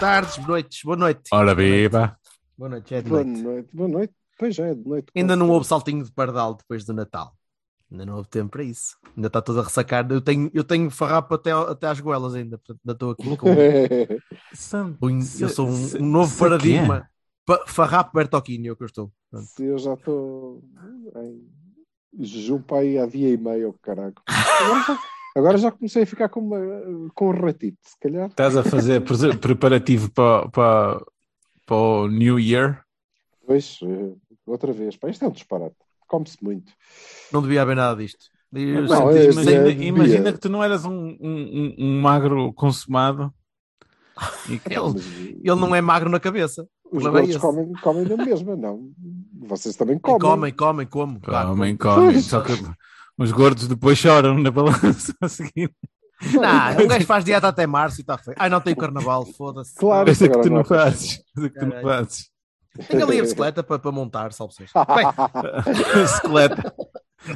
Tardes, boas noites, boa noite. Ora viva. Boa noite, é de Boa noite. noite, boa noite. Pois é, de noite. Ainda não houve saltinho de pardal depois do Natal. Ainda não houve tempo para isso. Ainda está tudo a ressacar. Eu tenho, eu tenho farrapo até, até às goelas ainda. Portanto, ainda estou aqui com. um- eu sou um, um novo paradigma. Pa- Farrapo Bertocchini é o que eu estou. Se eu já estou em jejum para aí há dia e meio, caralho. Agora já, comecei a ficar com, uma, com um ratito, se calhar. Estás a fazer pre- preparativo para, para, para o New Year? Pois, eh, outra vez. Pá, isto é um disparate. Come-se muito. Não devia haver nada disto. Eu Não, senti- é- mas- é- Imagina, imagina que tu não eras um, um, um- magro consumado. E que- ele, ele não é magro na cabeça. os gordos esse. comem, comem da mesma, não. Vocês também comem. Comem, comem, como. Comem, comem. Só que os gordos depois choram na balança a seguir. Não, um gajo faz dieta até março e está feio. Ai, não tem carnaval, foda-se. Claro. Coisa que tu não fazes. Coisa que tu não fazes. Tenho ali a bicicleta para, para montar, salve seja. Bem, A esqueleta.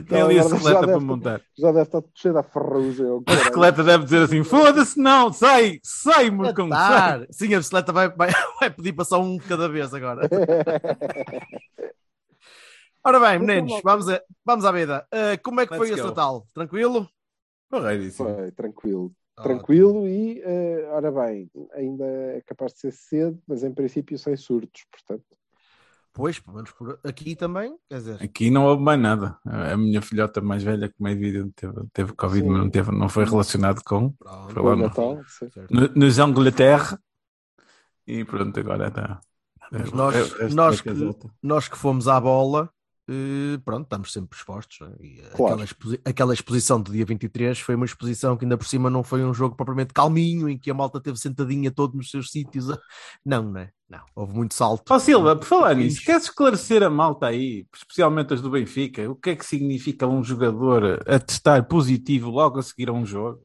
Tem ali a esqueleta para deve- montar. Já deve estar cheio da ferrugem. A esqueleta deve dizer assim: foda-se, não, sai, sai. Tá. Sim, a bicicleta vai, vai, vai pedir para só um de cada vez agora. Ora bem, meninos, vamos, a, vamos à vida. Uh, como é que foi Let's esse. Natal? Tranquilo? Foi, tranquilo. Tranquilo e, eh, ora bem, ainda é capaz de ser cedo, mas em princípio sem surtos, portanto. Pois, pelo menos por aqui também, quer dizer. Aqui não houve mais nada. A minha filhota mais velha, como é evidente, teve, teve Covid, Sim. mas não, teve, não foi relacionado com. Pronto. Foi lá no- Natal, no- Nos Angleterra. E pronto, agora está. Mas nós- É o resto nós que-. Nós que fomos à bola, eh, pronto, estamos sempre expostos. não é? E Claro. aquela, exposi- aquela exposição do dia 23 foi uma exposição que ainda por cima não foi um jogo propriamente calminho, em que a malta teve sentadinha todo nos seus sítios. Não, não é? Não, houve muito salto. Ó Silva, por falar nisso, queres esclarecer a malta aí, especialmente as do Benfica, o que é que significa um jogador a testar positivo logo a seguir a um jogo?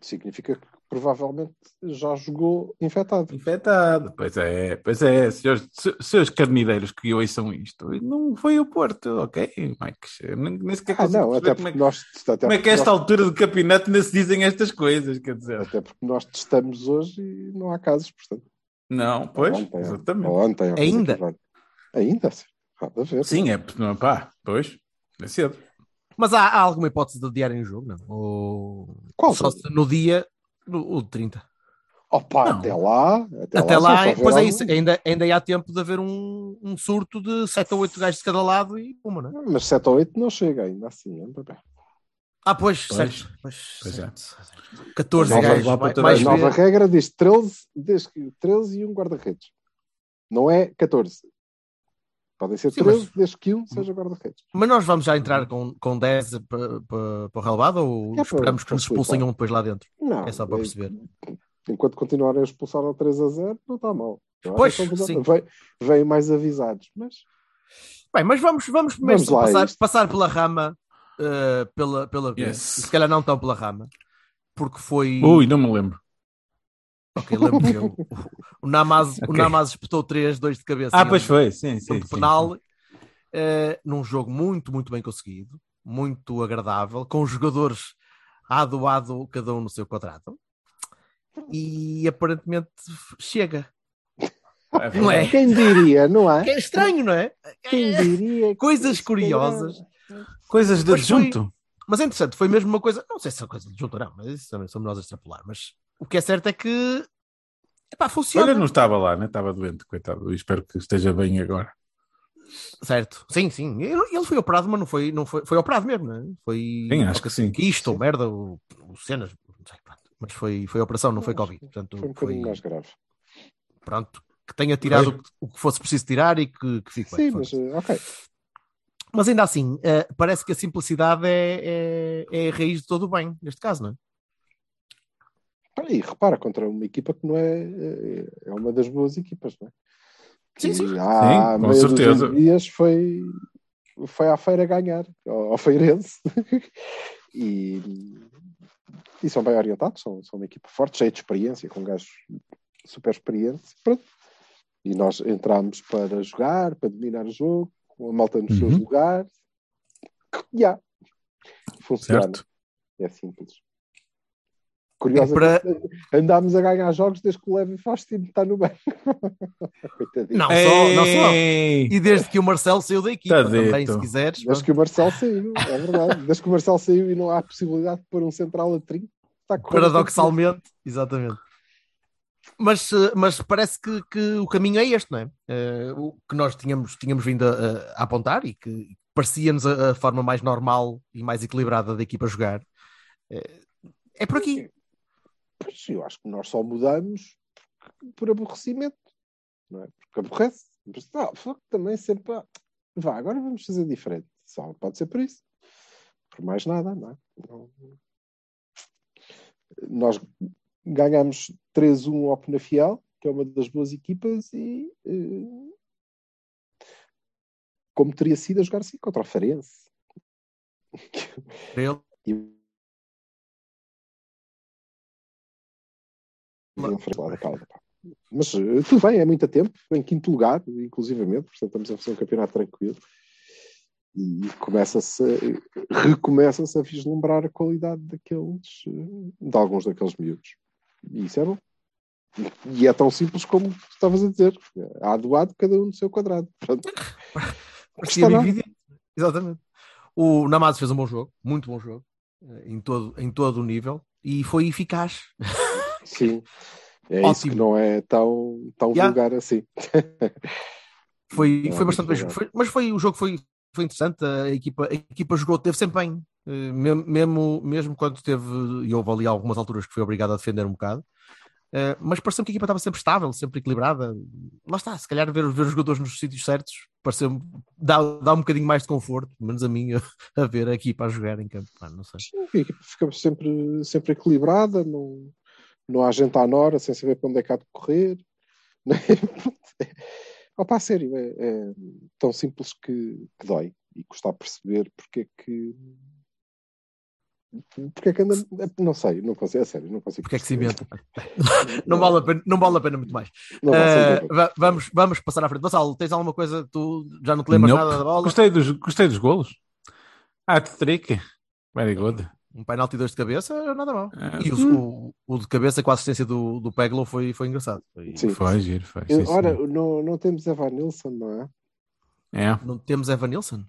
Significa que provavelmente já jogou infectado. Infectado. Pois é, pois é, senhores, se- seus carnideiros que ouçam isto, não foi o Porto, ok, Mike? Nem, nem sequer Ah, não, até como é, porque que- nós. Até como é que a porque esta nós- altura do campeonato ainda se dizem estas coisas, quer dizer. Até porque nós testamos hoje e não há casos, portanto. Não, pois, ontem, exatamente. Ou ontem, ou Ainda? Ainda, sim. Nada a ver. Sim, é, não, pá, pois, é cedo. Mas há, há alguma hipótese de adiarem o jogo, não? Ou Qual só se no dia, no, o de 30. Opa, Não. até lá. Até, Até lá, lá, pois é isso, ainda, ainda há tempo de haver um, um surto de 7 ou 8 gajos de cada lado e uma, não é? Mas 7 ou 8 não chega ainda assim. anda bem. Ah, pois, Pois. certo. Pois, Pois é. certo. 14 Nova- gajos, vai- a nova regra diz 13, diz que 13 e um guarda-redes. Não é 14. Podem ser Sim, 13, mas- desde que um seja guarda-redes. Mas nós vamos já entrar com, com 10 para, o relevado ou É para- esperamos que nos expulsem um depois lá dentro? Não, É só para é- perceber. Enquanto continuarem a expulsar ao 3 a 0, não está mal. Pois, sim. vem- Vêm mais avisados. Mas Bem, mas vamos, vamos primeiro Vamos passar, isto. passar pela rama, eh, pela, pela. Yes. Se calhar não tão pela rama, porque foi. Ui, não me lembro. Ok, lembro-me eu. O, o Namaz, o Ok. Namaz espetou 3, 2 de cabeça. Ah, pois um- foi, sim, sim. sim, penal, eh, num jogo muito, muito bem conseguido, muito agradável, com os jogadores lado a lado, cada um no seu quadrado. E aparentemente chega. sim. Não é? quem diria, não é? Que é estranho, não é? Quem diria? que Coisas curiosas. Coisas de adjunto. Mas é interessante, foi mesmo uma coisa, não sei se é coisa de junto ou não, mas isso também somos nós a extrapolar. Mas o que é certo é que epá, funciona. Olha, não estava lá, né? Estava doente, coitado. Eu espero que esteja bem agora. Certo, sim, sim. Ele, ele foi operado, mas não foi, não foi, foi operado mesmo, não é? Foi Sim, acho que sim. isto, ou merda, o, o cenas, não sei, pronto. Mas foi, foi operação, não foi Covid. Portanto, Foi um foi, bocadinho mais grave. pronto, que tenha tirado o que, o que fosse preciso tirar e que, que fique Sim, bem. mas eh, ok. Mas ainda assim, eh, parece que a simplicidade é, é, é a raiz de todo o bem, neste caso, não é? E repara, contra uma equipa que não é. é- É uma das boas equipas, não é? Sim, sim. Há Sim, com certeza. de dias foi, foi à feira ganhar, ao, ao Feirense. e, e são bem orientados, são, são uma equipa forte, cheia de experiência, com gajos super experientes. Pronto. E nós entramos para jogar, para dominar o jogo, com a malta nos seus Uhum. lugares. Já. Funciona. Certo. É simples. Curiosamente, andámos a ganhar jogos desde que o Levi Faustino está no banco. Não só, não só. E desde que o Marcelo saiu da equipa, Tá também, se quiseres. Desde que o Marcel saiu, é verdade. Desde que o Marcel saiu e não há possibilidade de pôr um central a 30, está Paradoxalmente, exatamente. Mas, eh, mas parece que, que o caminho é este, não é? Eh, o que nós tínhamos, tínhamos vindo a, a apontar e que parecia-nos a, a forma mais normal e mais equilibrada da equipa jogar. Eh, é por aqui. Pois, eu acho que nós só mudamos por aborrecimento, não é? Porque aborrece. Mas, fuck, também sempre. ah, Vá, agora vamos fazer diferente. Só pode ser por isso. Por mais nada, não é? Não- Nós ganhamos 3-1 ao Penafiel, que é uma das boas equipas, e eh, como teria sido a jogar assim contra o Farense. Ele. E- Iam fazer lá da calda, pá. Mas eh, tudo bem, é muito tempo, em quinto lugar, inclusivamente, portanto estamos a fazer um campeonato tranquilo e começa-se, a- recomeça-se a vislumbrar a qualidade daqueles, eh, de alguns daqueles miúdos. E isso é bom. E é tão simples como tu estavas a dizer. Há do lado, cada um no seu quadrado. Exatamente. O Namazo fez um bom jogo, muito bom jogo, eh, em todo, em todo o nível, e foi eficaz. sim, é isso Ótimo. que não é tão, tão Yeah. vulgar assim. Foi, Não, foi bastante bem. Foi, mas foi, o jogo foi, foi interessante. A equipa, a equipa jogou, teve sempre bem. Eh, Mesmo, mesmo, quando teve, e houve ali algumas alturas que foi obrigado a defender um bocado. Eh, mas pareceu que a equipa estava sempre estável, sempre equilibrada. Lá está, se calhar ver, ver os jogadores nos sítios certos pareceu dá, dá um bocadinho mais de conforto, menos a mim, a ver a equipa a jogar em campo. Não sei. Sim, a equipa fica sempre, sempre equilibrada, não, não há gente à nora sem saber para onde é que há de correr. Opa, a sério, é, é tão simples que, que dói e custa a perceber porque é que. Porque é que anda. Não sei, não consigo, é sério, não consigo. Porque é que se inventa? Não vale a pena, não vale a pena muito mais. Va- vamos, vamos passar à frente. Vassalo, tens alguma coisa? Tu já não te lembras Nope. nada da bola? Gostei dos, gostei dos golos. Ah, trick. Very good. Um penalti dois de cabeça, nada mal. Ah, E o, o, o de cabeça com a assistência do, do Peglo foi, foi engraçado. Foi- Sim. Foi, giro, foi. Sim, ora, sim. não, não temos Evan Nilsson, não é? É. Não temos Evan Nilsson?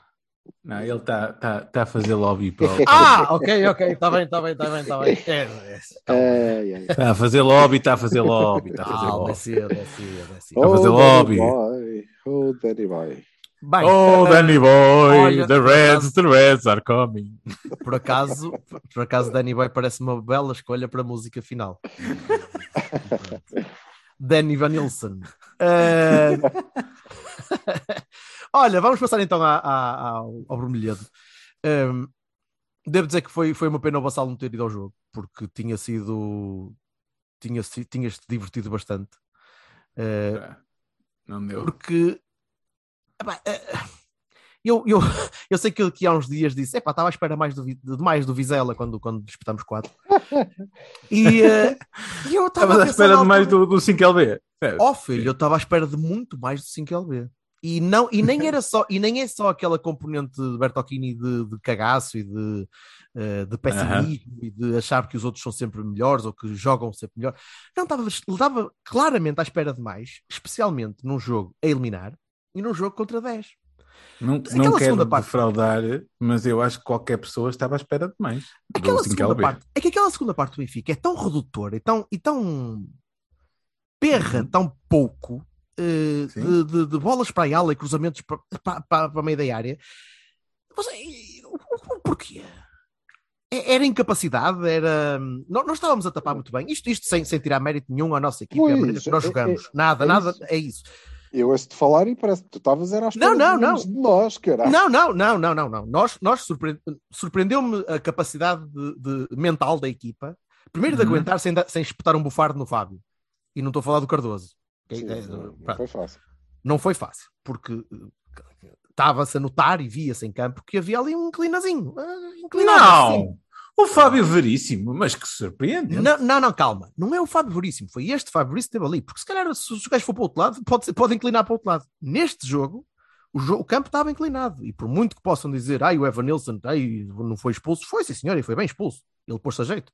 Não, ele está tá, tá a fazer lobby para o- Ah, ok, ok, está bem, está bem, está bem, está bem. É, é, Ai, ai. Está a fazer lobby, está a fazer lobby, está a fazer Ah, é lobby. é é cedo. a fazer Oh, lobby. Danny Boy. Oh, Danny Boy. Bem, Oh, Danny Boy, olha, the Reds, acaso- the Reds are coming. por acaso, por acaso, Danny Boy parece uma bela escolha para a música final. Danny Van. Eh, Olha, vamos passar então à- à- ao, ao Vermelhedo. Ehm, devo dizer que foi, foi uma pena o Vassal não ter ido ao jogo, porque tinha sido. Tinha, si- tinhas-te divertido bastante. Eh, Não deu. porque epá, eh, eu, eu, eu sei que aqui há uns dias disse epá, estava à espera mais do, de mais do Vizela quando, quando disputamos 4 e, e eu estava à espera de mais do, do 5LB. Sério. oh filho, eu estava à espera de muito mais do 5LB e, não, e nem era só e nem é só aquela componente de Bertocchini de, de cagaço e de, eh, de pessimismo e de achar que os outros são sempre melhores ou que jogam sempre melhor não, estava, estava claramente à espera de mais, especialmente num jogo a eliminar e num jogo contra 10. Não, não quero parte- defraudar, mas eu acho que qualquer pessoa estava à espera de mais. Aquela segunda 5LB. parte, é que aquela segunda parte do Benfica é tão redutora e tão, e tão perra, tão pouco Sim. de, de- de bolas para a ala e cruzamentos para, para, para, a meio da área. Você, o, o- porquê? É- Era incapacidade, era. Nós, nós estávamos a tapar muito bem. Isto, isto sem, sem tirar mérito nenhum à nossa equipe, à Pois, maneira que nós é- jogamos. é- nada, é nada, isso. é isso. Eu ouço-te falar e parece que tu estavas era Não, não, não. de nós, caralho. Não, não, não, não, não, não. Nós, nós surpre... surpreendeu-me a capacidade de, de- mental da equipa. Primeiro de Uhum. aguentar sem, sem espetar um bufardo no Fábio. E não estou a falar do Cardoso. Sim, É, não, não pronto. foi fácil. não foi fácil, porque eh, estava-se a notar e via-se em campo que havia ali um inclinazinho. ah, inclinado, assim. O Fábio Veríssimo, mas que surpreende. Não, não, não, calma. Não é o Fábio Veríssimo. Foi este Fábio Veríssimo que esteve ali. Porque se calhar, se os gajos for para o outro lado, pode, pode inclinar para o outro lado. Neste jogo, o, jo- o campo estava inclinado. E por muito que possam dizer, ai, o Evan Nilsson ai, não foi expulso, foi sim, senhor, e foi bem expulso. Ele pôs-se a jeito.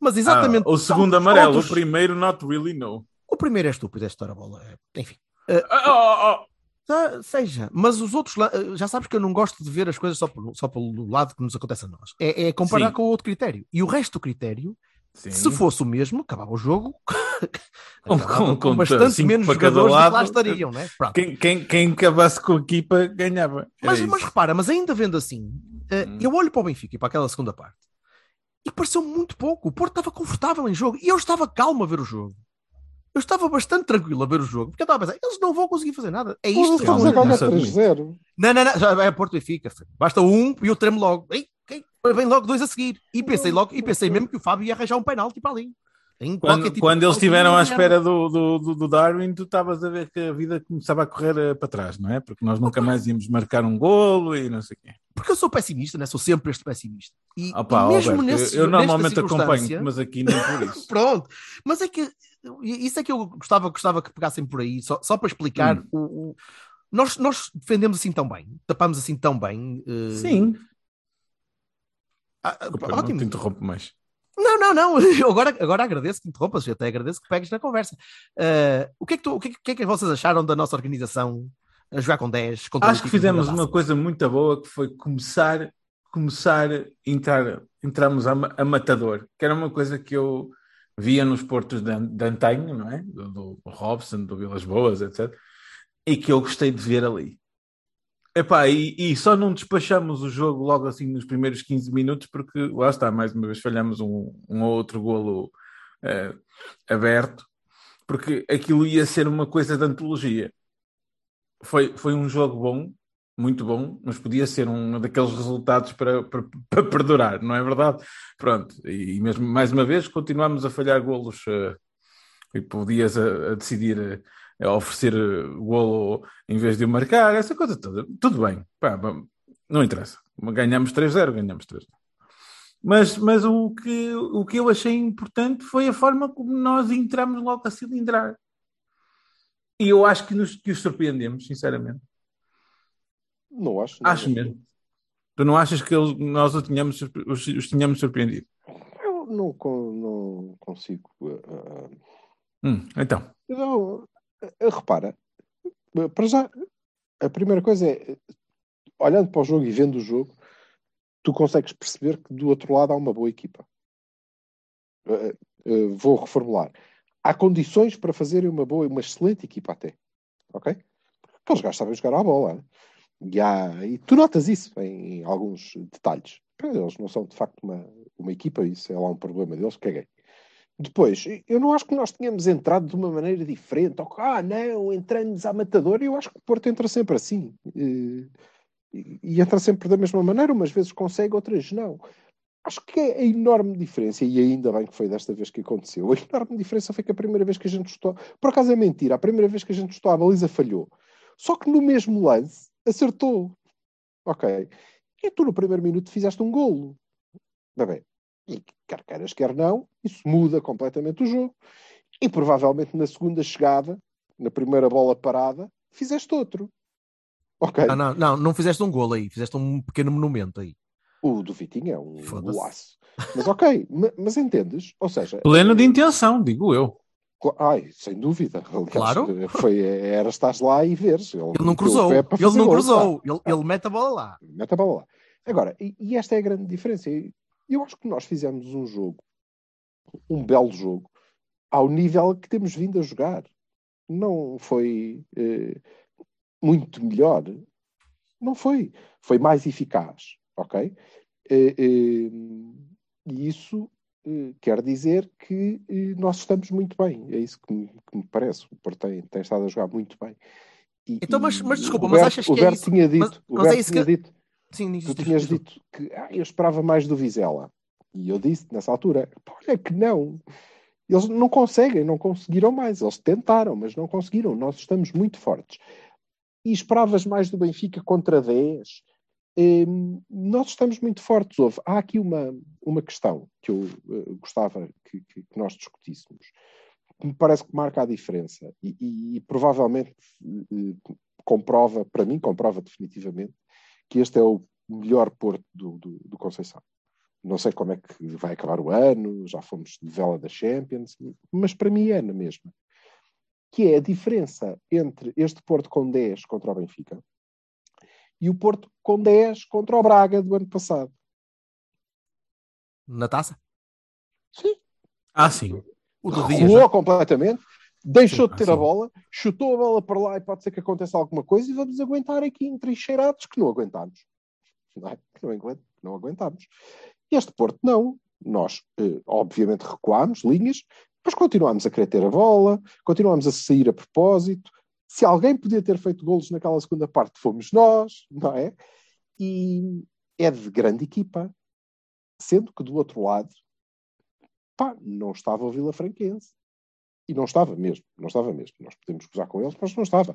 Mas exatamente. Ah, o segundo amarelo, o primeiro, not really, no. O primeiro é estúpido, esta hora bola. é- Enfim. Ah, oh, oh, Tá, seja, mas os outros la- já sabes que eu não gosto de ver as coisas só, por- só pelo lado que nos acontece a nós. É, é comparar Sim. com o outro critério. E o resto do critério, Sim. se fosse o mesmo, acabava o jogo Com- com- com bastante menos jogadores do que lá lado. estariam, né? Pronto. Quem, quem, quem acabasse com a equipa ganhava. Era Mas, mas repara, mas ainda vendo assim, eh, Hum. eu olho para o Benfica e para aquela segunda parte e pareceu muito pouco. O Porto estava confortável em jogo e eu estava calmo a ver o jogo. Eu estava bastante tranquilo a ver o jogo, porque eu estava a pensar, eles não vão conseguir fazer nada. É isto que Estamos a admite. 3-0. Não, não, não, já é Porto e filho. Basta um e eu tremo logo. Ei, quem? Vem logo dois a seguir. E pensei logo, e pensei mesmo que o Fábio ia arranjar um penalti para ali. Quando, tipo quando eles estiveram à espera do, do, do, do Darwin, tu estavas a ver que a vida começava a correr eh, para trás, não é? Porque nós nunca mais íamos marcar um golo e não sei o quê. Porque eu sou pessimista, né? Sou sempre este pessimista. E, Opa, e mesmo Alberto, nesse, eu nesta normalmente acompanho, mas aqui nem por isso. Pronto, mas é que isso é que eu gostava, gostava que pegassem por aí, só, só para explicar Hum. o, o- Nós, nós defendemos assim tão bem, tapamos assim tão bem. eh, Sim. ah, ah, Desculpa, não ótimo. te interrompo mais. Não, não, não. Eu agora, agora agradeço que interrompas, eu até agradeço que pegues na conversa. Eh, o, que é que tu- o, que é que, o que é que vocês acharam da nossa organização a jogar com 10? contra Acho que fizemos uma coisa muito boa que foi começar, começar a entrar, entramos a, a matador, que era uma coisa que eu via nos portos de, de antanho, não é? Do, do Robson, do Vilas Boas, etc. E que eu gostei de ver ali. Epá, e, e só não despachamos o jogo logo assim nos primeiros 15 minutos, porque lá está, mais uma vez falhamos um, um ou outro golo eh, aberto, porque aquilo ia ser uma coisa de antologia. Foi, foi um jogo bom, muito bom, mas podia ser um daqueles resultados para, para, para perdurar, não é verdade? Pronto, e mesmo mais uma vez continuamos a falhar golos eh, e podias a, a decidir eh, a oferecer eh, golo em vez de o marcar, essa coisa toda. Tudo bem, pá, não interessa. Ganhamos 3-0, ganhamos 3-0. Mas, mas o, que, o que eu achei importante foi a forma como nós entramos logo a cilindrar. E eu acho que, nos, que os surpreendemos, sinceramente. Não acho. não. Acho mesmo. Tu não achas que eles- nós os tínhamos, os, os tínhamos surpreendido? Eu não, não consigo. ah, Hum, então, Não, eh, repara, eh, para já, a primeira coisa é, olhando para o jogo e vendo o jogo, tu consegues perceber que do outro lado há uma boa equipa. Eh, eh, vou reformular. Há condições para fazerem uma boa, uma excelente equipa até. Ok? Aqueles gajos sabem jogar à bola. né? E, há, e tu notas isso em, alguns detalhes. Eles não são de facto uma, uma equipa, isso é lá um problema deles, caguei. Depois, eu não acho que nós tenhamos entrado de uma maneira diferente. Ou, que, ah, não, entramos à matadora. Eu acho que o Porto entra sempre assim. Eh, E, e entra sempre da mesma maneira. Umas vezes consegue, outras não. Acho que é a enorme diferença, e ainda bem que foi desta vez que aconteceu. A enorme diferença foi que a primeira vez que a gente estou. Por acaso é mentira, a primeira vez que a gente estou, a baliza falhou. Só que no mesmo lance acertou. Ok. E tu no primeiro minuto fizeste um golo. Está bem. E quer queiras, quer não, isso muda completamente o jogo. E provavelmente na segunda chegada, na primeira bola parada, fizeste outro. Ok. Ah, não, não, não fizeste um golo aí, fizeste um pequeno monumento aí. O do Vitinho é um golaço. Mas ok, ma- mas entendes? Ou seja, pleno de intenção, digo eu. Ai, sem dúvida. Aliás, Claro. Foi, era estás lá e veres. Ele, Ele não cruzou, ele não cruzou, pá. ele, ele mete a bola lá. Mete a bola lá. Agora, e, e esta é a grande diferença. Eu acho que nós fizemos um jogo, um belo jogo, ao nível que temos vindo a jogar. Não foi eh, muito melhor. Não foi. Foi mais eficaz, ok? Eh, eh, e isso eh, quer dizer que eh, nós estamos muito bem. É isso que me, que me parece. O Porto tem, tem, estado a jogar muito bem. E, então, mas, mas desculpa, Berto, mas achas que o Berto é isso? tinha dito, mas, o mas Berto é tinha que... dito, Sim, tu tinhas dito que ah, eu esperava mais do Vizela. E eu disse nessa altura, olha que não. Eles não conseguem, não conseguiram mais. Eles tentaram, mas não conseguiram. Nós estamos muito fortes. E esperavas mais do Benfica contra 10? Hum, nós estamos muito fortes. Houve, há aqui uma, uma questão que eu uh, gostava que, que, que, nós discutíssemos, que me parece que marca a diferença e, e, e provavelmente uh, comprova, para mim, comprova definitivamente que este é o melhor Porto do, do, do Conceição. Não sei como é que vai acabar o ano, já fomos de vela da Champions, mas para mim é na mesma. Que é a diferença entre este Porto com 10 contra o Benfica e o Porto com 10 contra o Braga do ano passado. Na taça? Sim. Ah, sim. O do Recuou completamente, deixou sim, de ter ah, a bola, chutou a bola para lá e pode ser que aconteça alguma coisa e vamos aguentar aqui entrincheirados que não aguentamos. Não é? Não, não aguentamos. Este Porto não. Nós, eh, obviamente, recuámos linhas, mas continuámos a querer ter a bola, continuámos a sair a propósito. Se alguém podia ter feito golos naquela segunda parte, fomos nós, não é? E é de grande equipa. Sendo que do outro lado, pá, não estava o Vila Franquense. E não estava mesmo, não estava mesmo. Nós podemos gozar com eles, mas não estava.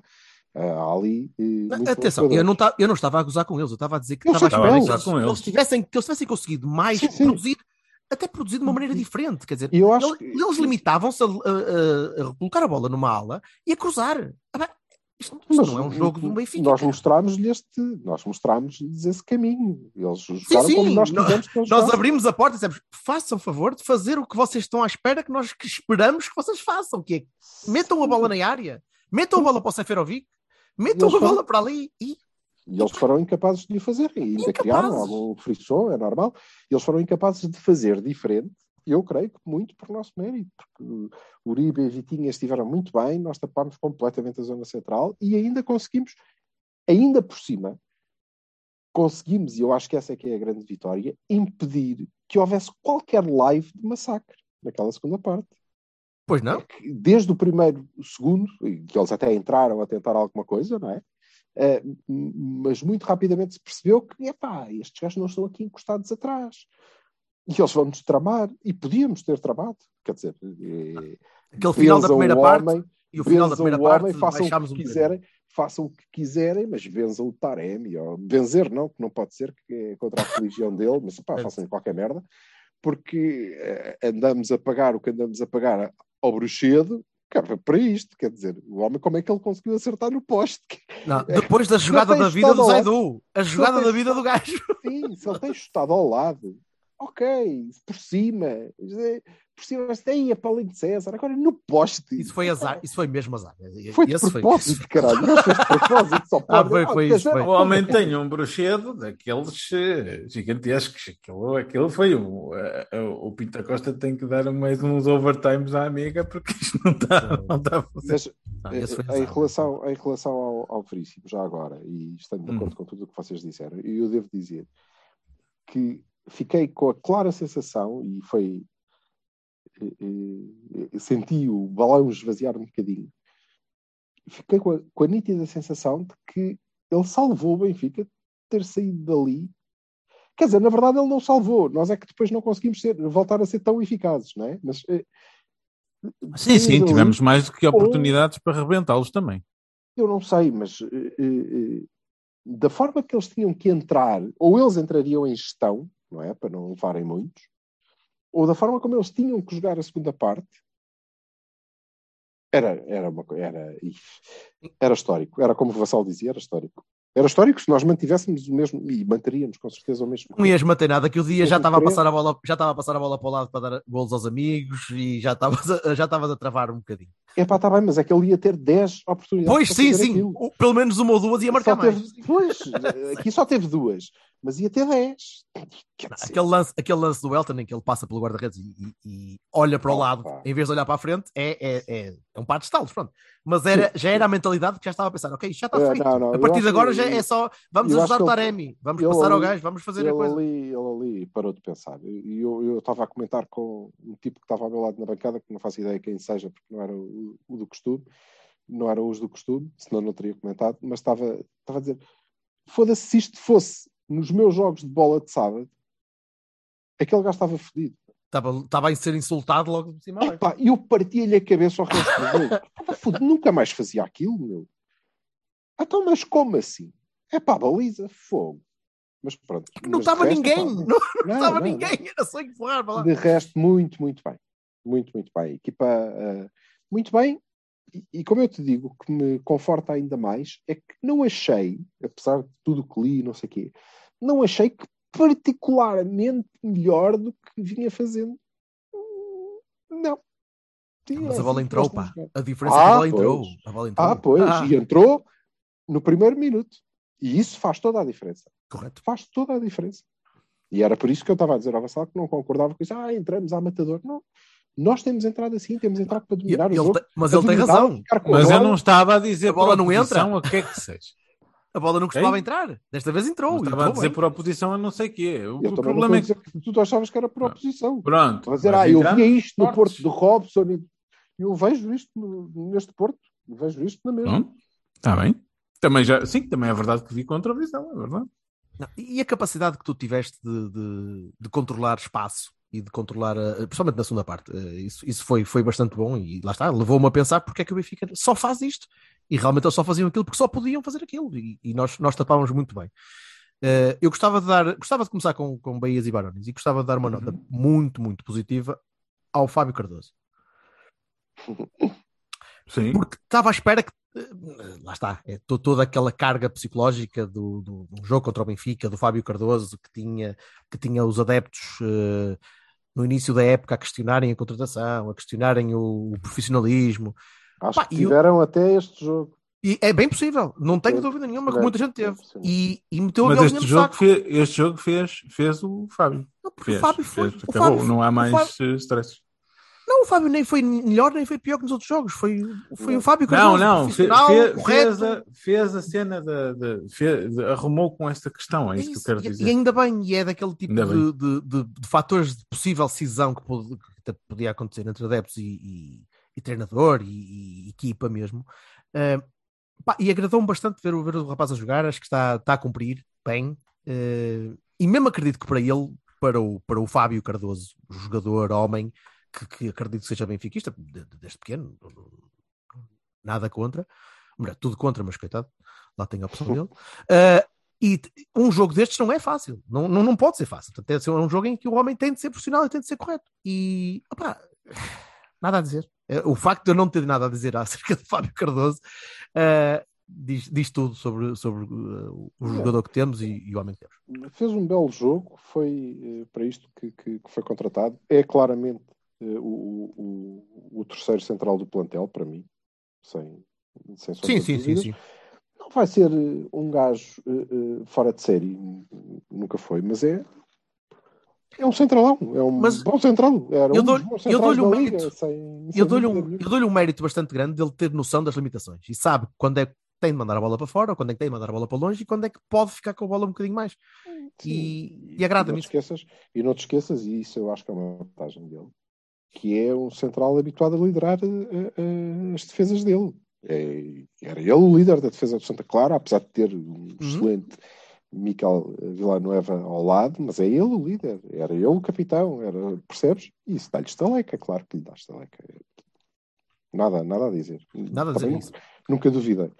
Uh, ali. Uh, Atenção, eu não, ta, eu não estava a gozar com eles, eu estava a dizer que eu estava a gozar com eles. eles tivessem, que eles tivessem conseguido mais sim, sim. produzir, até produzir de uma maneira diferente. Quer dizer, eles, que... eles limitavam-se a, a, a, colocar a bola numa ala e a cruzar. Ah, isto, isto não é um jogo do Benfica. Nós mostrámos-lhe este, nós mostrámos-lhes esse caminho. Eles jogaram sim, sim. como nós quisemos eles Nós abrimos a porta e dissemos: façam favor de fazer o que vocês estão à espera que nós que esperamos que vocês façam, que é metam a bola na área, metam a bola para o Seferovic, metam a bola para ali e e eles foram incapazes de o fazer, e ainda incapazes. criaram algum frisson, é normal. Eles foram incapazes de fazer diferente, eu creio que muito por nosso mérito, porque Uribe e Vitinha estiveram muito bem, nós tapámos completamente a zona central e ainda conseguimos, ainda por cima, conseguimos, e eu acho que essa é que é a grande vitória, impedir que houvesse qualquer live de massacre naquela segunda parte. Pois não? Desde o primeiro segundo, que eles até entraram a tentar alguma coisa, não é? Uh, mas muito rapidamente se percebeu que, epá, estes gajos não estão aqui encostados atrás. E eles vão-nos tramar, e podíamos ter tramado, quer dizer... É, Aquele final da primeira parte homem, e o final da primeira parte, homem, façam o que quiserem, façam o que quiserem, mas venzam o Taremi, ou venzer não, que não pode ser, que é contra a religião dele, mas pá, façam qualquer merda, porque uh, andamos a pagar o que andamos a pagar ao bruxedo, Cara, para isto, quer dizer, o homem como é que ele conseguiu acertar no poste? Não, depois da jogada da vida do Zaidu, a jogada da vida do gajo. Sim, se ele tem chutado ao lado, ok, por cima, por cima, aí a Paulinho de César, agora no poste. Isso foi azar, isso foi mesmo azar. Foi de Esse propósito, foi... caralho, não foi de propósito, só pode. Ah, foi, foi isso, foi. O homem tem um bruxedo daqueles eh, gigantescos, aquilo, aquilo foi o, o Pinta Costa tem que dar mais uns overtimes à amiga, porque isto não está, não está a fazer. Mas, não, em, relação, em relação ao, ao Veríssimo, já agora, e estando de acordo hum. com tudo o que vocês disseram, eu devo dizer que fiquei com a clara sensação, e foi. E, e, senti o balão esvaziar um bocadinho. Fiquei com a, com a nítida sensação de que ele salvou o Benfica de ter saído dali. Quer dizer, na verdade ele não salvou. Nós é que depois não conseguimos ser, voltar a ser tão eficazes, não é? Mas, eh, sim, sim, tivemos mais do que oportunidades ou, para rebentá-los também. Eu não sei, mas eh, eh, da forma que eles tinham que entrar, ou eles entrariam em gestão, não é? Para não levarem muitos, ou da forma como eles tinham que jogar a segunda parte, era, era, uma, era, era histórico. Era como o Vassal dizia, era histórico. Era histórico se nós mantivéssemos o mesmo e manteríamos com certeza o mesmo. Não ias manter nada, que o dia já estava a passar a bola, já estava a passar a bola para o lado para dar golos aos amigos e já estavas a, já estavas a travar um bocadinho. É pá, está bem, mas é que ele ia ter 10 oportunidades. Pois, sim, sim. aquilo. Pelo menos uma ou duas ia marcar Só mais. teve- Pois, aqui só teve duas, mas ia ter 10. Quer dizer, Aquele lance, aquele lance do Elton em que ele passa pelo guarda-redes e, e- e olha para o lado, em vez de olhar para a frente, é, é, é, é um par de estalos, pronto. Mas era, já era a mentalidade que já estava a pensar, ok, já está É, feito. não, não, a eu partir de agora que- já é só, vamos eu ajudar o Taremi, vamos ele passar ao ali- gajo, vamos fazer ele a coisa. ali, ele ali parou de pensar. E eu, eu estava a comentar com um tipo que estava ao meu lado na bancada, que não faço ideia quem seja, porque não era o, o do costume, não eram os do costume, senão não teria comentado, mas estava, estava a dizer: foda-se, se isto fosse nos meus jogos de bola de sábado, aquele gajo estava fodido. Estava, estava a ser insultado logo de cima. Epá, eu partia-lhe a cabeça ao resto do jogo. Nunca mais fazia aquilo, meu. Então, mas como assim? É pá, baliza, fogo. Mas pronto. Que não estava ninguém, não, estava ninguém, era só empurrar para lá. De resto, muito, muito bem. Muito, muito bem. Equipa, eh, muito bem. E, e como eu te digo, o que me conforta ainda mais é que não achei, apesar de tudo o que li, e não sei o quê, não achei que particularmente melhor do que vinha fazendo. Não. Sim, Mas é a bola assim entrou, pá. jogar. A diferença é que a Ah, bola entrou. A bola entrou. Ah, pois, Ah, e entrou no primeiro minuto. E isso faz toda a diferença. correto. Faz toda a diferença. E era por isso que eu estava a dizer ao Vassal que não concordava com isso. Ah, entramos à matador. Não. Nós temos entrado assim, temos entrado para dominar o ele jogo. tem- mas ele tem dominar, razão. com a Mas eu não estava a dizer A bola não entra. a que é que seja. A bola não costumava Ei? entrar. Desta vez entrou. Não estava entrou a dizer bem. por oposição a não sei o quê. O, Eu o problema é que. que tu achavas que era por oposição. Pronto. Estava a dizer, mas ah, eu via isto no. Porto do Robson e eu vejo isto no- neste Porto. Vejo isto na mesma. Está bem. Também já, sim, também é verdade que vi contra a visão, é verdade. Não, E a capacidade que tu tiveste de, de- de controlar espaço e de controlar, a- principalmente na segunda parte, eh, isso, isso foi, foi bastante bom e lá está, levou-me a pensar porque é que o Benfica só faz isto. E realmente eles só faziam aquilo porque só podiam fazer aquilo e, e nós, nós tapávamos muito bem. Eh, eu gostava de dar, gostava de começar com, com Bahias e Barões e gostava de dar uma nota muito, muito positiva ao Fábio Cardoso. Sim. Porque estava à espera que. eh, Lá está, é to- toda aquela carga psicológica do, do, do jogo contra o Benfica, do Fábio Cardoso, que tinha, que tinha os adeptos eh, no início da época a questionarem a contratação, a questionarem o, o profissionalismo. Acho Pá, que e eu- tiveram até este jogo. E é bem possível, não tenho Sim. dúvida nenhuma que É, muita gente teve. E, e meteu a Mas este jogo, saco. fez, este jogo fez, fez o Fábio. Não, porque Fez, o Fábio foi. fez, o acabou. Fábio- não há mais Fábio- eh, stress. Não, o Fábio nem foi melhor, nem foi pior que nos outros jogos. Foi, foi Não. o Fábio Não, Cardoso. não, fe- profissional, fe- correto. fez, a, fez a cena de- arrumou com esta questão, é isso, que eu quero e- dizer. E ainda bem, e é daquele tipo de, de, de- de fatores de possível cisão que, pode- que podia acontecer entre adeptos e, e- e treinador e, e equipa mesmo. Ah, pá, e agradou-me bastante ver, o- ver o rapaz a jogar, acho que está, está a cumprir bem. Ah, e mesmo acredito que para ele, para o, para o Fábio Cardoso, jogador, homem, que, que acredito que seja benfiquista, de- de- desde pequeno, nada contra, Melhor, tudo contra, mas coitado, lá tem a opção dele. Ah, e um jogo destes não é fácil, não, não, não pode ser fácil. Portanto, é um jogo em que o homem tem de ser profissional e tem de ser correto. E opá, nada a dizer. Eh, O facto de eu não ter nada a dizer acerca de Fábio Cardoso eh, diz, diz tudo sobre, sobre eh, o jogador que temos e, e o homem que temos. Fez um belo jogo, foi eh, para isto que, que- que foi contratado. É claramente o, o- o terceiro central do plantel, para mim, sem, sem Sim, sim, sim, sim. Não vai ser eh, um gajo eh, eh, fora de série, nunca foi, mas é. É um centralão, é um Mas bom central. Era eu um dou- dos bons eu dou-lhe um mérito. sem- sem Eu dou-lhe um, dou-lhe um mérito bastante grande dele ter noção das limitações e sabe quando é que tem de mandar a bola para fora, ou quando é que tem de mandar a bola para longe e quando é que pode ficar com a bola um bocadinho mais. E, e agrada-me não te esqueças, e não te esqueças, e isso eu acho que é uma vantagem dele, que é um central habituado a liderar eh, eh, as defesas dele. É- era ele o líder da defesa do Santa Clara, apesar de ter um excelente Miquel Villanueva ao lado, mas é ele o líder, era ele o capitão, era, percebes? E isso dá-lhe estaleca, claro que lhe dá estaleca. Nada, nada a dizer. Nada a dizer Também isso. Nunca duvidei.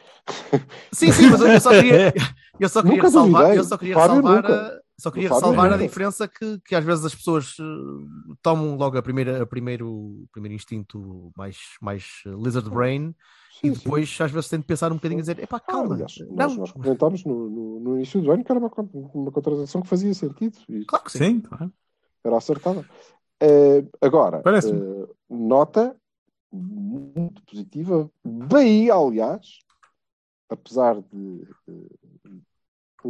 Sim, sim, mas eu só queria, eu só queria Nunca salvar, duvidei. eu só queria Fábio salvar, só queria salvar a diferença que, que às vezes as pessoas eh, tomam logo a primeira, a primeiro, o primeiro instinto mais, mais eh, lizard brain Sim, e sim. depois às vezes tem de pensar um bocadinho e dizer, epá, Ah, calma, aliás, não, nós, nós comentámos no, no, no início do ano que era uma, uma contratação que fazia sentido e claro que sim. Sim, era acertada. Eh, agora, eh, nota muito positiva. Bahia, aliás, apesar de uh,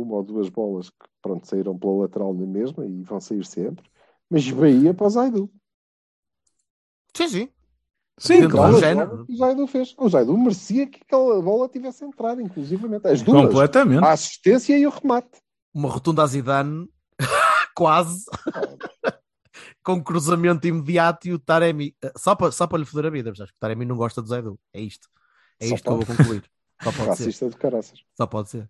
uma ou duas bolas que pronto, saíram pela lateral na mesma e vão sair sempre, mas Bahia para o Zaidu. Sim, sim. Sim, claro. O Zaidu fez. O Zaidu merecia que aquela bola tivesse entrado, inclusivamente. As duas. Completamente. A assistência e o remate. Uma rotunda a Zidane, quase. com cruzamento imediato e o Taremi, só para, só para lhe foder a vida, acho que o Taremi não gosta do Zaidu. É isto. É Só isto que eu vou concluir. Só pode ser. Racista de caraças. Só pode ser.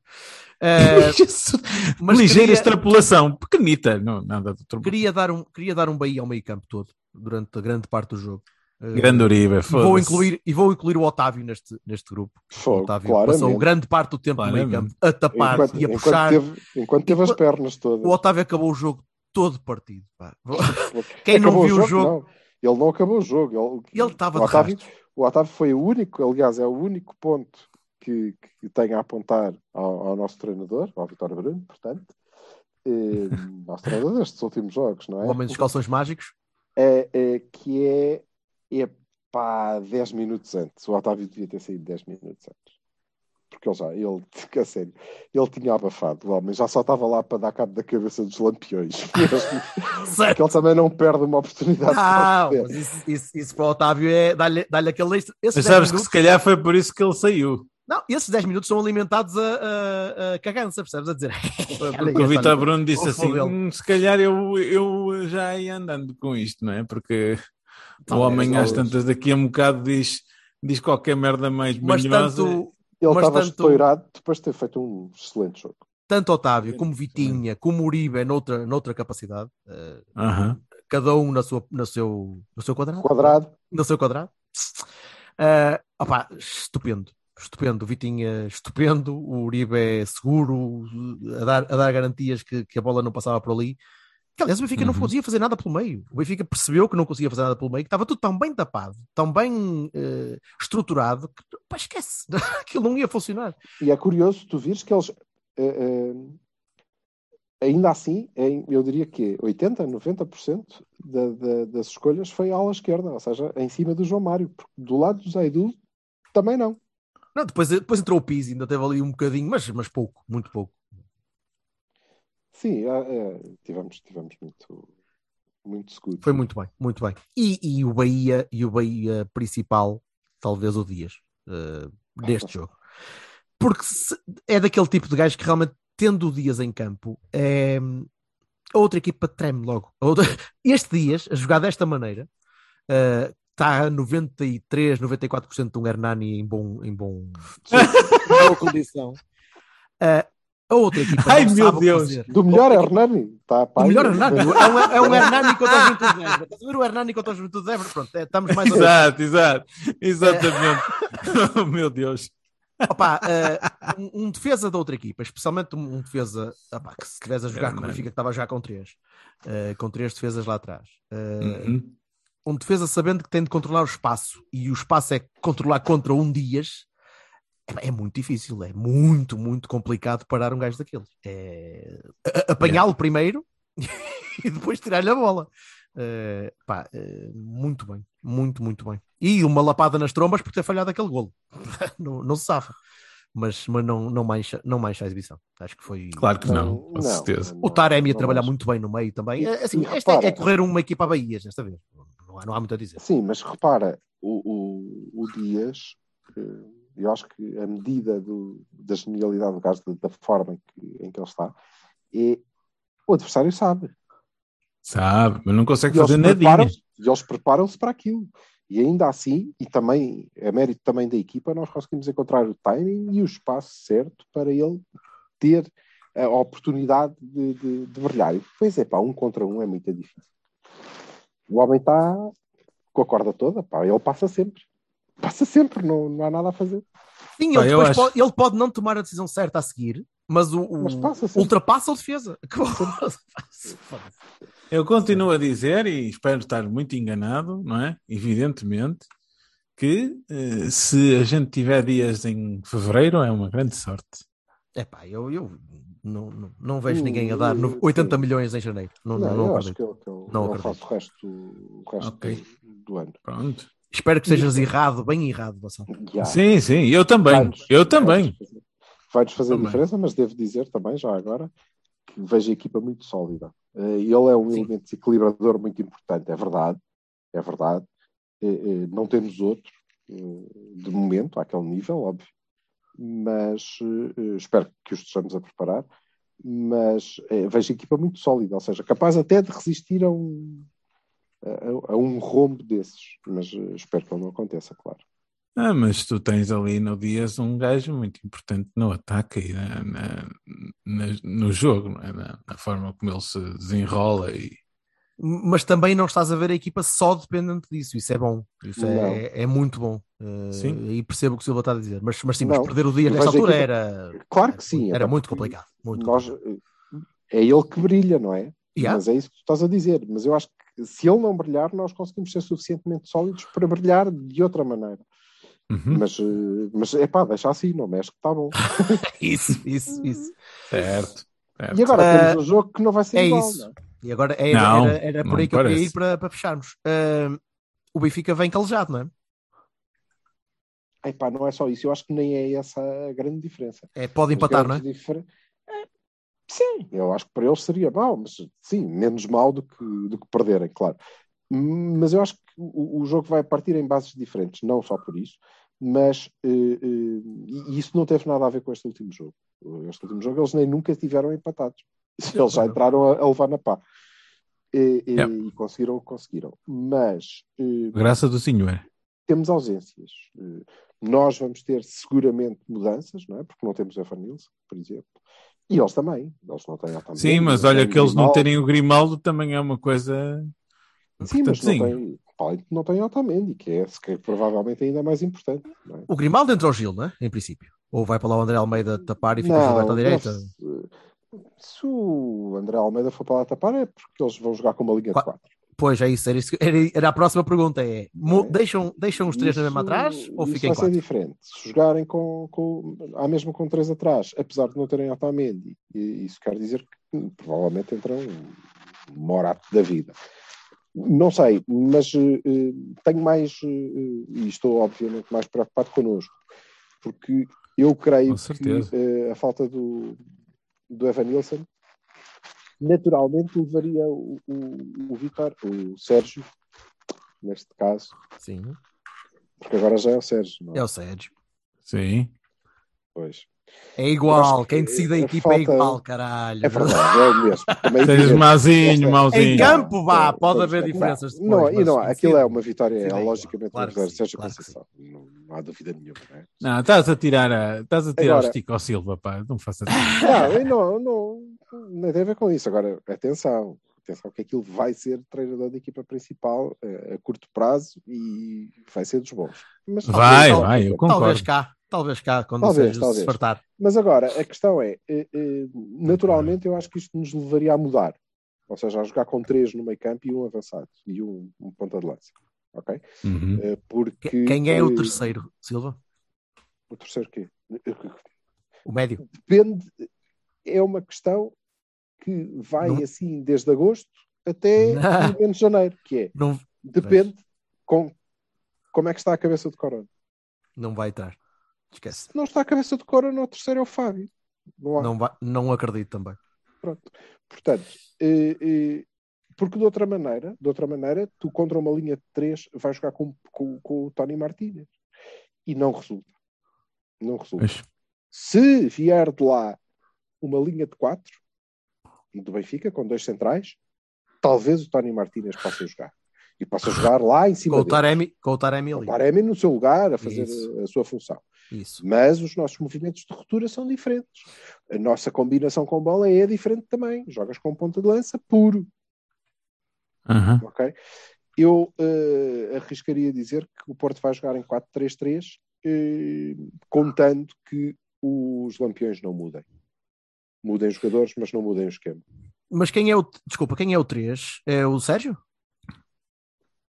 Mas Ligeira queria- extrapolação, pequenita, não, nada de queria, dar um, queria dar um Bahia ao meio campo todo, durante a grande parte do jogo. Eh, Grande Uribe, e vou, incluir, e vou incluir o Otávio neste, neste grupo. O Fogo, Otávio claramente. passou grande parte do tempo no meio Claramente. campo a tapar Enquanto, e a enquanto puxar. teve, enquanto teve as Enquanto- pernas todas. O Otávio acabou o jogo todo partido. pá. Quem não Acabou viu o jogo, não. Ele não acabou o jogo. Ele, ele estava o Otávio, o Otávio foi o único, aliás, é o único ponto que, que tenho a apontar ao, ao nosso treinador, ao Vitório Bruno, portanto, eh, nosso treinador destes últimos jogos, não é? O homem dos calções mágicos. é, é, que é, é pá, 10 minutos antes. O Otávio devia ter saído 10 minutos antes. Porque ele já, ele, a sério, ele tinha abafado o homem, já só estava lá para dar cabo da cabeça dos lampiões. Porque ele também não perde uma oportunidade Não, para mas isso, isso, isso para o Otávio é dar-lhe dar aquele extra. Mas 10 sabes que se calhar foi por isso que ele saiu. Não, esses 10 minutos são alimentados a, a, a cagança, percebes? A dizer. Porque o Vitor Bruno disse o assim. "Hum, se calhar eu, eu já ia andando com isto, não é? Porque o homem é, às tantas daqui a um bocado diz, diz qualquer merda mais Mas manhosa. tanto, Ele Mas estava tanto- estourado depois de ter feito um excelente jogo. tanto Otávio como Vitinha, como Uribe noutra, noutra capacidade, eh, Aham. cada um na sua, no, seu, no seu quadrado. Quadrado, No seu quadrado. Eh, opá, estupendo. Estupendo, o Vitinha estupendo, o Uribe é seguro, a dar, a dar garantias que, que a bola não passava por ali. Que, aliás, o Benfica não Uhum. conseguia fazer nada pelo meio. O Benfica percebeu que não conseguia fazer nada pelo meio, que estava tudo tão bem tapado, tão bem eh, estruturado, que pá, esquece, aquilo não ia funcionar. E é curioso tu vires que eles, eh, eh, ainda assim, em, eu diria que 80%, 90% da, da, das escolhas foi à ala esquerda, ou seja, em cima do João Mário, porque do lado do Zaidu também não. Não, depois, depois entrou o Pizzi, ainda teve ali um bocadinho, mas, mas pouco, muito pouco. Sim, é, é, tivemos, tivemos muito, muito seguro. Foi muito bem, muito bem. E, e o Bahia, e o Bahia principal, talvez o Dias, eh, deste jogo. Porque se- é daquele tipo de gajo que realmente, tendo o Dias em campo, é, a outra equipa treme logo. Outra- Este Dias, a jogar desta maneira, eh, está a 93, 94% de um Hernani em bom, em bom em boa condição. Eh, a outra equipa Ai, meu o Deus. Do melhor outra equipa- Hernani, está a o melhor Hernani. É um, é um Hernani contra o Juventude de Évora. Estás a ver o Hernani contra o Juventude de Évora? Pronto, é, estamos mais ou menos. Exato, exato. Exatamente. oh, meu Deus. Opa, eh, um, um defesa da outra equipa, especialmente um, um defesa opá, que se estivesse a jogar com o Hernani. Benfica, que estava a jogar com três, eh, com três defesas lá atrás. Uhum. Um defesa sabendo que tem de controlar o espaço e o espaço é controlar contra um Dias. É, é muito difícil, é muito, muito complicado parar um gajo daqueles. É apanhá-lo primeiro e depois tirar-lhe a bola. Eh, pá, eh, muito bem, muito, muito bem. E uma lapada nas trombas por ter falhado aquele golo. não, não se safa. Mas, mas não, não, mancha, não mancha a exibição. Acho que foi. Claro que não, com certeza. O Taremi a não trabalhar muito bem no meio também. E- É, Assim, e esta é- é, correr uma equipa a Bahias desta vez. Não há, não há muito a dizer. Sim, mas repara, o, o, o Dias, eh, eu acho que a medida do, da genialidade do gajo, da, forma em que, em que ele está, é o adversário sabe. Sabe, mas não consegue E fazer nadinha. preparam-se e eles preparam-se para aquilo. E ainda assim, e também é mérito também da equipa, nós conseguimos encontrar o timing e o espaço certo para ele ter a oportunidade de, de, de brilhar. E depois é pá, um contra um é muito difícil. O homem está com a corda toda, pá, ele passa sempre. Passa sempre, não, não há nada a fazer. Sim, Pá, ele, acho- pode, ele pode não tomar a decisão certa a seguir, mas o, o- Mas ultrapassa o defesa. Eu continuo a dizer, e espero estar muito enganado, não é? Evidentemente, que eh, se a gente tiver dias em fevereiro é uma grande sorte. Epá, eu, eu não, não, não vejo Hum, ninguém a dar no- sim. 80 milhões em janeiro. Não, não, Não, não eu acho que ele, que ele, Não acredito. faz o resto, o resto Ok. do, do ano. Pronto. Espero que sejas errado, bem errado. Já. Sim, sim, eu também. Vai-nos- Eu também. vai-nos fazer- Também. diferença, mas devo dizer também, já agora, que vejo a equipa muito sólida. Eh, Ele é um Sim. elemento desequilibrador muito importante, é verdade. É verdade. Eh, eh, Não temos outro, de momento, àquele nível, óbvio. Mas eh, eh, espero que os estejamos a preparar. Mas eh, vejo a equipa muito sólida, ou seja, capaz até de resistir a um, a, a um rombo desses. Mas espero que não aconteça, claro. Ah, mas tu tens ali no Dias um gajo muito importante no ataque e na, na- na- no jogo, é? Na forma como ele se desenrola e Mas também não estás a ver a equipa só dependente disso. Isso é bom. Isso é, é muito bom. Uh, Sim. E percebo o que o Silva está a dizer. Mas, mas sim, mas Não. perder o dia nesta altura equipa- era. Claro que sim. Era até muito porque complicado. Muito nós, complicado. é ele que brilha, não é? Yeah. Mas é isso que tu estás a dizer. Mas eu acho que se ele não brilhar, nós conseguimos ser suficientemente sólidos para brilhar de outra maneira. Uhum. Mas, eh, mas é pá, deixa assim, não mexe que está bom. Isso, isso, isso. certo. certo. E agora Eh, temos um jogo que não vai ser é igual. isso. não é? E agora era, Não, era, era por aí que eu queria ir para, para fecharmos. Uh, o Benfica vem calejado, não é? Epá, não é só isso. Eu acho que nem é essa a grande diferença. é pode empatar, não é? difer- É, Sim, eu acho que para eles seria mau, mas sim, menos mau do que, do que perderem, claro. Mas eu acho que o, o jogo vai partir em bases diferentes, não só por isso, mas eh, eh, e isso não teve nada a ver com este último jogo. Este último jogo eles nem nunca estiveram empatados. Eles já entraram a, a levar na pá. E, e- Yeah. e conseguiram o que conseguiram. Mas eh, Graça do Senhor. temos ausências. Eh, Nós vamos ter seguramente mudanças, não é? Porque não temos o Evan Nilsson, por exemplo. E eles também. Eles não têm Otamendi, Sim, mas não olha que eles não terem o Grimaldo também é uma coisa. Sim, mas não tem, além de que não tem Otamendi, que é, que é provavelmente ainda mais importante. Não, é? O Grimaldo entra ao Gil, não é? Em princípio. Ou vai para lá o André Almeida tapar e fica o Gilberto à direita. Se o André Almeida for para lá tapar é porque eles vão jogar com uma linha Qua- de quatro. Pois é isso, era, isso era, a próxima pergunta: é, É. deixam, deixam os três na mesma Isso- atrás ou isso ficam vai ser quatro? diferente. Se jogarem com, com à mesma com três atrás, apesar de não terem Otamendi, e isso quer dizer que provavelmente entram um Morato da vida. Não sei, mas eh, tenho mais, eh, e estou obviamente mais preocupado connosco, porque eu creio que eh, a falta do, do Evan Nilsson naturalmente levaria o, o, o Vitor, o Sérgio, neste caso, Sim, porque agora já é o Sérgio, não é? é o Sérgio. Sim. Pois. É igual, que quem decide a a equipa é falta- igual, caralho. É verdade, é o mesmo. Também Sejas evidente. mazinho, Esta- mauzinho. Em campo, vá, pode haver diferenças depois. Não, e não, aquilo é uma vitória, é é, logicamente Claro sim, Sérgio claro Conceição. Não, não há dúvida nenhuma. Não, é? Não, estás a tirar, a, estás a tirar Agora- o Stico ao Silva, pá. Não faças isso. não, e não, não, não tem a ver com isso. Agora, atenção, atenção que aquilo vai ser treinador da equipa principal eh, a curto prazo e vai ser dos bons. Mas, Vai, talvez- vai, eu Talvez concordo. cá, talvez cá, quando Talvez, Sérgio talvez. se fartar. Mas agora, a questão é, eh, eh, naturalmente eu acho que isto nos levaria a mudar. Ou seja, a jogar com três no meio campo e um avançado e um, um ponta de lança. Ok? Uhum. Eh, Porque, Quem é o terceiro, Silva? O terceiro quê? O médio? Depende, é uma questão que vai Não- assim desde agosto até menos janeiro, que é, Não, depende com como é que está a cabeça de Corona. não vai entrar. Esquece. Não está a cabeça de Corona, o terceiro é o Fábio. Não há. Não, vai, não acredito também. Pronto. Portanto, eh, eh, porque de outra maneira, de outra maneira, tu contra uma linha de três vais jogar com, com, com o Tony Martínez. E não resulta. Não resulta. Se vier de lá uma linha de quatro do Benfica, com dois centrais, talvez o Tony Martínez possa jogar. E possa jogar lá em cima Com o. Taremi, com o Taremi O ali. Taremi no seu lugar, a fazer Isso. a sua função. Isso. Mas os nossos movimentos de ruptura são diferentes. A nossa combinação com bola é diferente também. Jogas com ponta de lança puro, Aham. ok? Eu eh, arriscaria dizer que o Porto vai jogar em 4-3-3, eh, contando que os lampiões não mudem. Mudem jogadores, mas não mudem o esquema. Mas quem é o. Desculpa, quem é o 3? É o Sérgio?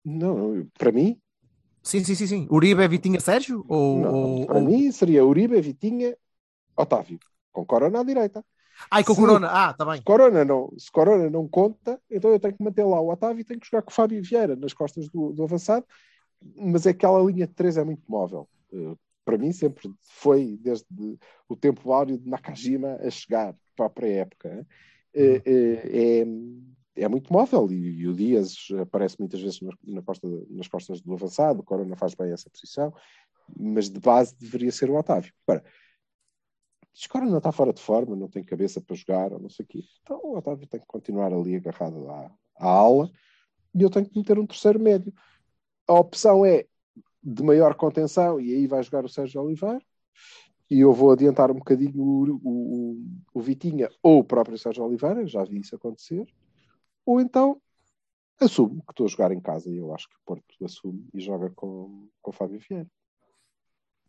Não, para mim, Sim, sim, sim, sim. Uribe é Vitinha Sérgio? Ou, não, ou- para ou- mim seria Uribe, Vitinha, Otávio, com Corona à direita. Ai, com Sim. Corona. Ah, tá bem. Se Corona não, se Corona não conta, então eu tenho que manter lá o Otávio e tenho que jogar com o Fábio Vieira nas costas do, do avançado mas é que aquela linha de três é muito móvel. Uh, para mim sempre foi desde o tempo áureo de Nakajima a chegar para a pré-época. Uh, é, é muito móvel e, e, o Dias aparece muitas vezes na, na costa, nas costas do avançado, o Corona faz bem essa posição, mas de base deveria ser o Otávio. Agora, se Corona está fora de forma, não tem cabeça para jogar, ou não sei o quê, então o Otávio tem que continuar ali agarrado à, à e eu tenho que meter um terceiro médio. A opção é de maior contenção e aí vai jogar o Sérgio Oliveira e eu vou adiantar um bocadinho o, o, o Vitinha ou o próprio Sérgio Oliveira, já vi isso acontecer ou então assumo que estou a jogar em casa e eu acho que o Porto assume e joga com, com o Fábio Vieira.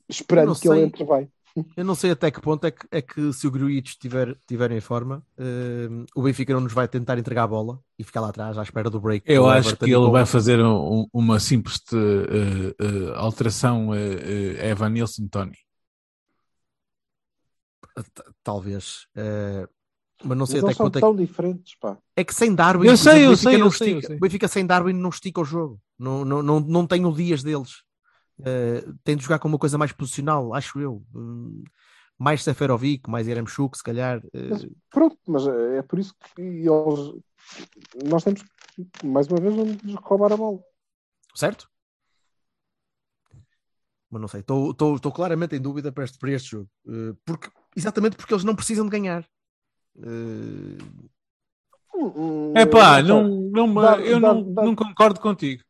Esperando que sei, ele entre bem. Eu não sei até que ponto é que, é que se o Gruitch estiver tiver em forma, uh, o Benfica não nos vai tentar entregar a bola e ficar lá atrás à espera do break. Eu acho que ele vai fazer um, uma simples de, uh, uh, alteração Evan Nilsson Tony. Talvez. Mas não sei Mas até são quanto tão é que... diferentes, pá. É que sem Darwin, eu sei, eu sei, eu estica, sei, eu Benfica sem Darwin não estica o jogo. Não, não, não, não tem o dias deles. Uh, tem de jogar com uma coisa mais posicional, acho eu. Uh, mais Seferovic, mais Yaremchuk, se calhar. Uh... Mas, pronto, mas é por isso que eles... nós temos que, mais uma vez, vamos roubar a bola. Certo? Mas não sei, estou claramente em dúvida para este, para este jogo. porque, exatamente porque eles não precisam de ganhar. É pá, não, não, eu não, não concordo contigo.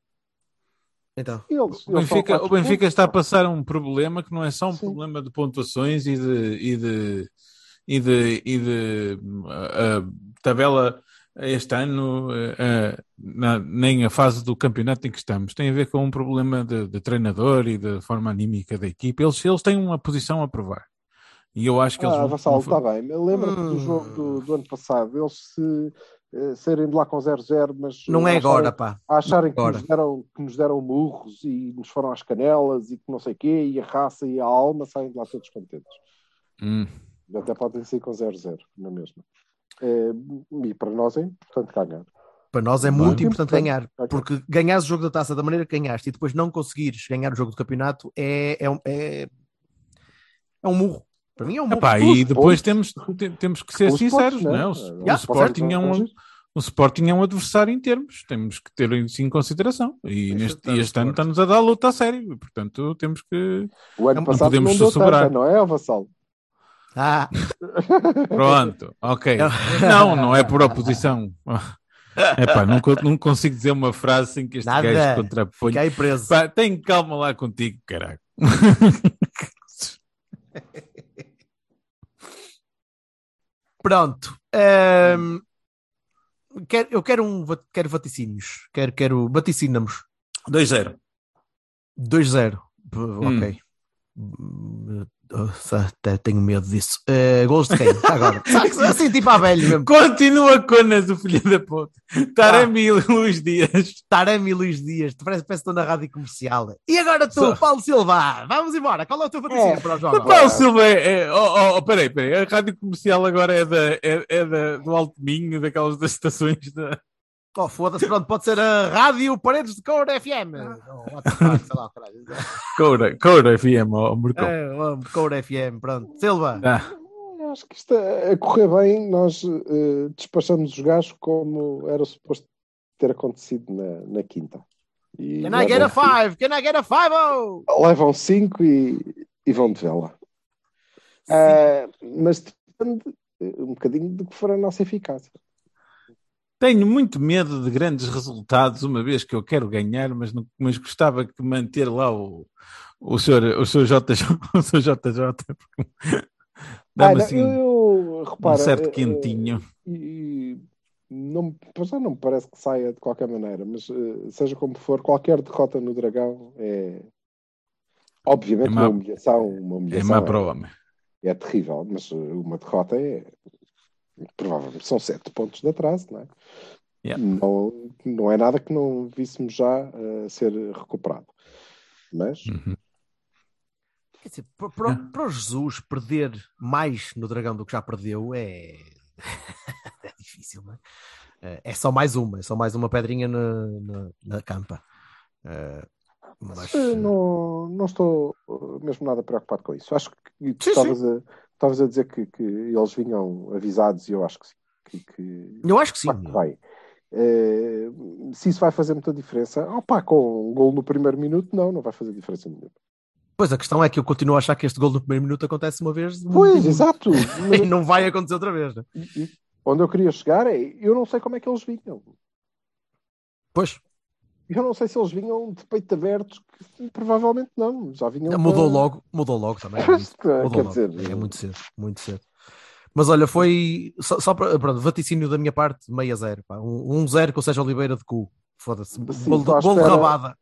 Então, o Benfica, o Benfica está a passar um problema que não é só um Sim. problema de pontuações e de, e de, e de, e de uh, tabela este ano, uh, na, nem a fase do campeonato em que estamos. Tem a ver com um problema de, de treinador e de forma anímica da equipe. Eles, eles têm uma posição a provar. E eu acho que eles ah, vão. Vassal, está bem. Lembra-te hum. do jogo do, do, ano passado. Eles se uh, saírem de lá com 0-0, mas. Não é acharem, agora, pá. acharem agora. Que, nos deram, que nos deram murros e nos foram às canelas e que não sei o quê, e a raça e a alma saem de lá todos contentes. Hum. Até podem sair com 0-0, na mesma. É, e para nós é importante ganhar. Para nós é muito importante, importante ganhar, porque ganhar o jogo da taça da maneira que ganhaste e depois não conseguires ganhar o jogo do campeonato é, é, é, é um murro. Para mim é um Epá, E depois temos, temos que ser sinceros, não é? O, o, Sporting é um, o Sporting é um adversário em termos, temos que ter isso em consideração. E neste, este ano está-nos a dar a luta a sério, portanto temos que. O ano passado não podemos não não é, Vassal? Ah! Pronto, ok. Não, não é por oposição. Epá, não, não consigo dizer uma frase sem que este Nada. gajo contraponha. Fiquei preso. Pá, tem calma lá contigo, caralho. Pronto. Um, quero, eu quero um quero vaticínios. Quero, quero vaticinamos. 2-0. 2-0. Ok. Hum. Tenho medo disso. Uh, gols de quem? Agora. assim, tipo a velho mesmo. Continua Conas, o filho da puta. Taremi ah. Luís Dias. Taremi Luís Dias. Parece que estou na rádio comercial. E agora tu, Só. Paulo Silva. Vamos embora. Qual é o teu patrocínio é. para o jogo? Paulo Silva é. é oh, oh, oh, peraí, peraí. A rádio comercial agora é, da, é, é da, do Alto Minho, daquelas das estações da. Oh, foda-se, pronto, pode ser a Rádio Paredes de Coura FM. Oh, Coura, Coura FM, oh, Mercão. É, Coura FM, pronto. Silva. Ah. Acho que está a correr bem. Nós uh, despachamos os gajos como era suposto ter acontecido na, na quinta. E Can I get a five? Can I get a five? Oh? Levam cinco e, e vão de vela. Uh, mas depende um bocadinho do que for a nossa eficácia. Tenho muito medo de grandes resultados, uma vez que eu quero ganhar, mas, não, mas gostava de manter lá o, o, senhor, o, senhor JJ, o senhor JJ, dá-me ah, assim eu, repara, um certo eh, quentinho. Uh, e, não, já não me parece que saia de qualquer maneira, mas uh, seja como for, qualquer derrota no Dragão é obviamente é uma, uma, humilhação. Uma humilhação é má para o homem. É, é terrível, mas uma derrota é provavelmente são sete pontos de atraso, não é? Yeah. Não, não é nada que não víssemos já uh, ser recuperado. Mas. Uhum. Quer dizer, para, para, para o Jesus perder mais no Dragão do que já perdeu é. é difícil, não é? Eh, é só mais uma, é só mais uma pedrinha na, na, na campa. Uh, Mas, Não, não estou mesmo nada preocupado com isso. Acho que tu Sim, estavas a, estavas a dizer que, que eles vinham avisados e eu acho que sim. Que, que, eu acho que sim. Que vai. Eh, se isso vai fazer muita diferença, opá, com um gol no primeiro minuto, não, não vai fazer diferença nenhuma. Pois a questão é que eu continuo a achar que este gol no primeiro minuto acontece uma vez Pois, exato. e não vai acontecer outra vez. Né? Onde eu queria chegar é, eu não sei como é que eles vinham. Pois, Eu não sei se eles vinham de peito aberto, que provavelmente não. Já vinham. mudou para- logo, mudou logo também. Pois, Mudou Quer logo. dizer, É muito cedo, muito cedo. Mas olha, foi só, só para pronto, vaticínio da minha parte, meio a zero. Pá. Um, um zero com o Sérgio Oliveira de cu. Foda-se. De espera. rabada.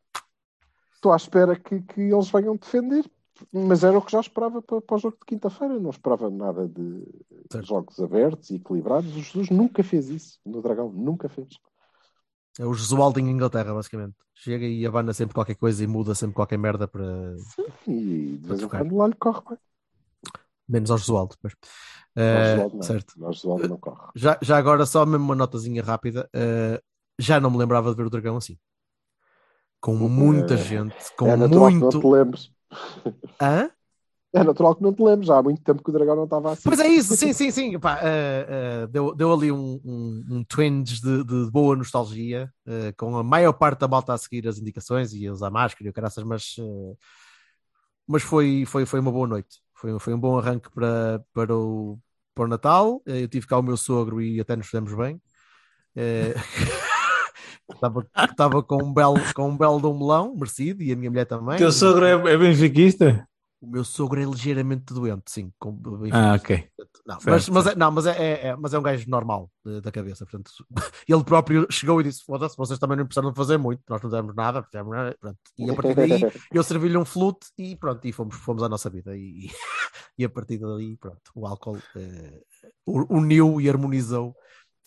estou à espera que, que eles venham defender, mas era o que já esperava para, para o jogo de quinta-feira. Não esperava nada de Certo. jogos abertos e equilibrados. O Jesus nunca fez isso no Dragão, nunca fez. É o Jesualdo em Inglaterra, basicamente. Chega e abana sempre qualquer coisa e muda sempre qualquer merda para. E de vez em quando lá lhe corre bem. Menos ao Jesualdo. Depois. Nós Eh, não. certo. Não corre. Já, já agora, só mesmo uma notazinha rápida. eh, já não me lembrava de ver o Dragão assim. Com muita É- gente, com é que não muito. te lembres. Hã? É natural que não te lembres. Já há muito tempo que o Dragão não estava assim. Pois é isso, sim, sim, sim. Pá, eh, eh, deu, deu ali um, um, um twinge de, de boa nostalgia, eh, com a maior parte da malta a seguir as indicações e a usar máscara e o caraças, mas, mas foi, foi, foi uma boa noite. Foi, foi um bom arranque para, para, o, para o Natal. Eu tive cá o meu sogro e até nos fizemos bem. Estava, estava com um belo com um belo de um melão, merecido, e a minha mulher também. Teu sogro é, é benfiquista? O meu sogro é ligeiramente doente, sim. Com, enfim, Ah, ok. Não, Certo, mas, mas, é, certo. não, mas, é, é- é- mas é um gajo normal de- da cabeça. Portanto, ele próprio chegou e disse: Foda-se, vocês também não precisaram de fazer muito, nós não demos nada. fizemos nada", pronto. E a partir daí eu servi-lhe um flute e pronto, e fomos, fomos à nossa vida. E, e a partir daí, pronto, o álcool eh, uniu e harmonizou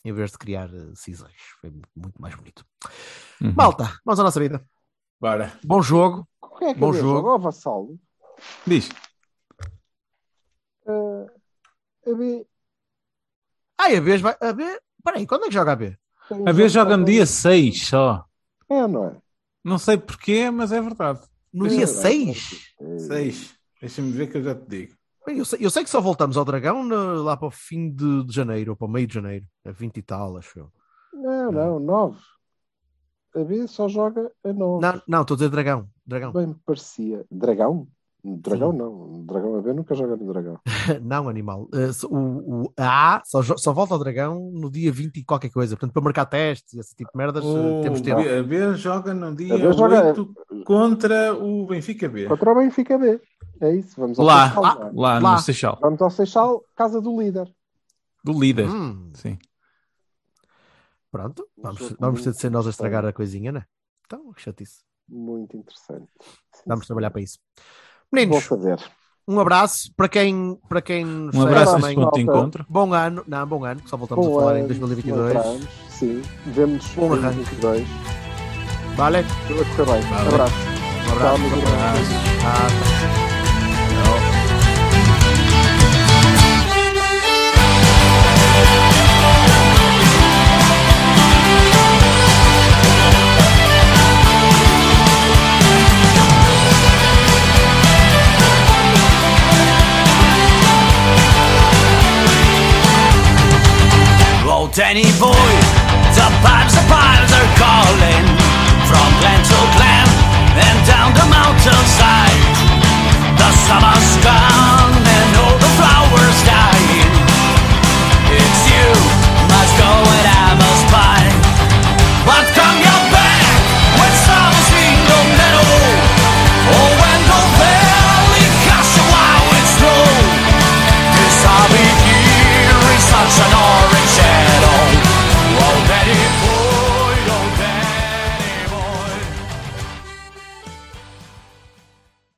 em vez de criar eh, cisões. Foi muito, mais bonito. Uhum. Malta, vamos à nossa vida. Bora. Bom jogo. É que Bom é jogo. jogo? Ó, Vassalo. Diz. Uh, a B. Ai, a vez vai. A B. Peraí, quando é que joga a B? tem A vez jogo joga no dia 6 só. É, não é? Não sei porquê, mas é verdade. No dia eu 6? É. 6. Deixa-me ver que eu já te digo. Bem, Eu sei, eu sei que só voltamos ao Dragão no- lá para o fim de, de janeiro, ou para o meio de janeiro, a 20 e tal, acho eu. Não, não, 9. A B só joga a 9. Não, não, estou a dizer Dragão. Dragão. Bem me parecia. Dragão? Dragão Sim. não. Dragão a B nunca joga no Dragão. não, animal. Eh, o, o a A só, só volta ao Dragão no dia 20 e qualquer coisa. Portanto, para marcar testes e esse tipo de merdas, eh, temos O tempo. B- a B joga no dia B joga- 8 contra o Benfica B. Contra o Benfica B. É isso. Vamos ao Lá, Seixal. lá. não é? Lá, Lá. no Seixal. Vamos ao Seixal, casa do líder. Do líder. Hum, Sim. pronto, vamos, vamos ter de ser nós a estragar a coisinha, né? Então, que chatice. Muito interessante. Vamos trabalhar para isso. Vou Meninos, fazer. um abraço para quem, para quem nos Um abraço Também. nesse ponto de encontro. Bom ano, não, bom ano, que só voltamos a Bom falar em ano, 2022. encontramos, Sim. Vemos Bom em arranque. 2022. Vale? Tudo a correr bem. Vale. Abraço. Um abraço. Tchau, meus irmãos. Ah, Oh, Danny boy, the pipes, the pipes are calling. From glen to glen and down the mountainside. The summer's